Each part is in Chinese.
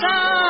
上。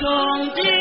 兄弟